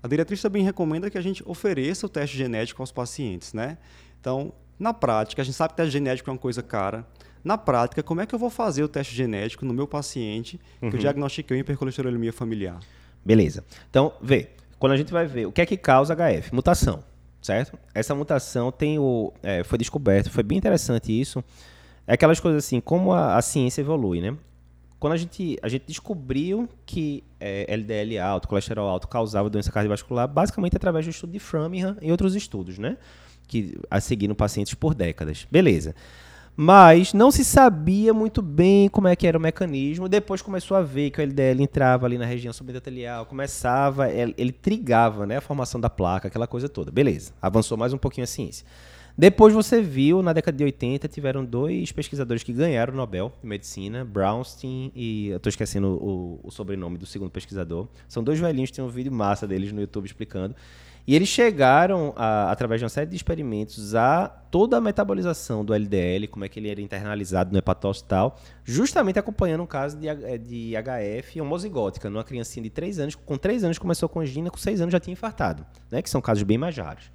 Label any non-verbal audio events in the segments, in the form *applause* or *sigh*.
A diretriz também recomenda que a gente ofereça o teste genético aos pacientes, né? Então, na prática, a gente sabe que teste genético é uma coisa cara. Na prática, como é que eu vou fazer o teste genético no meu paciente que Uhum. eu diagnostiquei hipercolesterolemia familiar? Beleza. Então, vê, quando a gente vai ver o que é que causa HF? Mutação, certo? Essa mutação tem o, é, foi descoberto, foi bem interessante isso. É aquelas coisas assim, como a, a ciência evolui, né? Quando a gente, a gente descobriu que é, LDL alto, colesterol alto causava doença cardiovascular, basicamente através do estudo de Framingham e outros estudos, né? Que a seguiram pacientes por décadas. Beleza. Mas não se sabia muito bem como é que era o mecanismo. Depois começou a ver que o LDL entrava ali na região subendotelial, começava, ele, ele trigava né, a formação da placa, aquela coisa toda. Beleza, avançou mais um pouquinho a ciência. Depois você viu, na década de 80, tiveram dois pesquisadores que ganharam o Nobel de Medicina, Brownstein e... Eu estou esquecendo o, o sobrenome do segundo pesquisador. São dois velhinhos, tem um vídeo massa deles no YouTube explicando. E eles chegaram, a, através de uma série de experimentos, a toda a metabolização do LDL, como é que ele era internalizado no hepatócito e tal, justamente acompanhando um caso de, H- de HF homozigótica, numa criancinha de 3 anos, com 3 anos começou com angina, com 6 anos já tinha infartado, né, que são casos bem mais raros.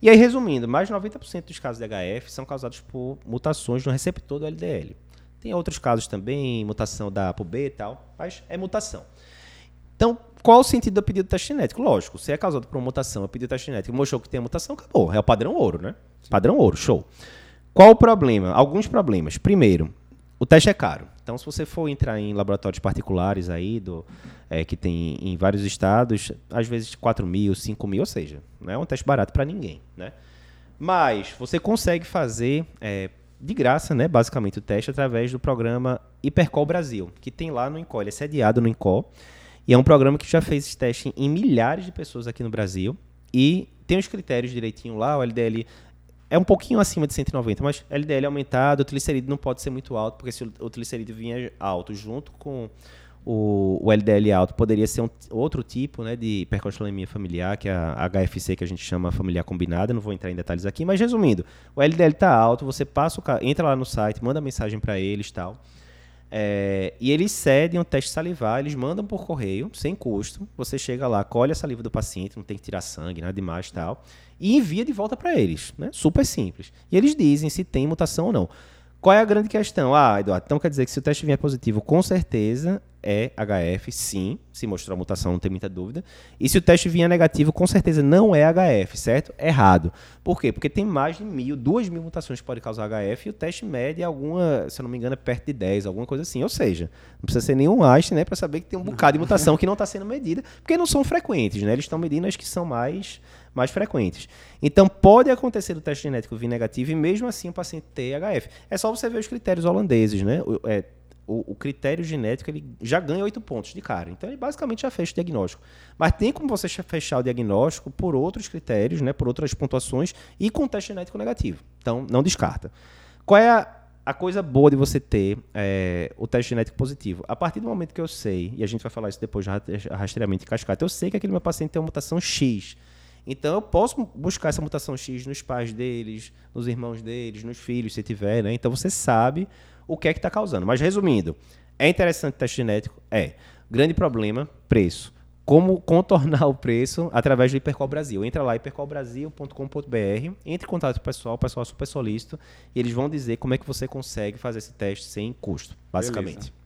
E aí, resumindo, mais de 90% dos casos de HF são causados por mutações no receptor do LDL. Tem outros casos também, mutação da ApoB e tal, mas é mutação. Então, qual o sentido do pedido de teste genético? Lógico, se é causado por uma mutação, eu pedi o teste genético, mostrou que tem a mutação, acabou. É o padrão ouro, né? Padrão ouro, show. Qual o problema? Alguns problemas. Primeiro, o teste é caro. Então, se você for entrar em laboratórios particulares aí, do, é, que tem em vários estados, às vezes 4 mil, 5 mil, ou seja, não é um teste barato para ninguém, né? Mas você consegue fazer é, de graça, né, basicamente, o teste através do programa Hipercol Brasil, que tem lá no INCOL. Ele é sediado no INCOL. E é um programa que já fez esse teste em milhares de pessoas aqui no Brasil. E tem os critérios direitinho lá, o LDL é um pouquinho acima de 190, mas LDL aumentado, o triglicerídeo não pode ser muito alto, porque se o triglicerídeo vinha alto junto com o, o LDL alto, poderia ser um, outro tipo né, de hipercolesterolemia familiar, que é a HFC, que a gente chama familiar combinada, não vou entrar em detalhes aqui, mas resumindo, o LDL está alto, você passa o, entra lá no site, manda mensagem para eles e tal, é, e eles cedem um teste salivar, eles mandam por correio, sem custo. Você chega lá, colhe a saliva do paciente, não tem que tirar sangue, nada demais e tal, e envia de volta para eles. Né? Super simples. E eles dizem se tem mutação ou não. Qual é a grande questão? Ah, Eduardo, então quer dizer que se o teste vier positivo, com certeza é HF, sim. Se mostrar a mutação, não tem muita dúvida. E se o teste vier negativo, com certeza não é HF, certo? Errado. Por quê? Porque tem mais de mil, duas mil mutações que podem causar HF e o teste mede alguma, se eu não me engano, é perto de 10, alguma coisa assim. Ou seja, não precisa ser nenhum Einstein, né, para saber que tem um bocado de mutação que não está sendo medida, porque não são frequentes, né? Eles estão medindo as que são mais, mais frequentes. Então, pode acontecer do teste genético vir negativo e mesmo assim o paciente ter HF. É só você ver os critérios holandeses, né? O, é, o, o critério genético ele já ganha oito pontos de cara. Então, ele basicamente já fecha o diagnóstico. Mas tem como você fechar o diagnóstico por outros critérios, né? Por outras pontuações e com teste genético negativo. Então, não descarta. Qual é a, a coisa boa de você ter é, o teste genético positivo? A partir do momento que eu sei, e a gente vai falar isso depois já rastreamento e cascata, eu sei que aquele meu paciente tem uma mutação X. Então eu posso buscar essa mutação X nos pais deles, nos irmãos deles, nos filhos, se tiver, né? Então você sabe o que é que está causando. Mas resumindo, é interessante o teste genético? É. Grande problema, preço. Como contornar *laughs* o preço através do Hipercol Brasil. Entra lá, hipercolbrasil.com.br, entre em contato com o pessoal, o pessoal é super solícito, e eles vão dizer como é que você consegue fazer esse teste sem custo, basicamente. Beleza.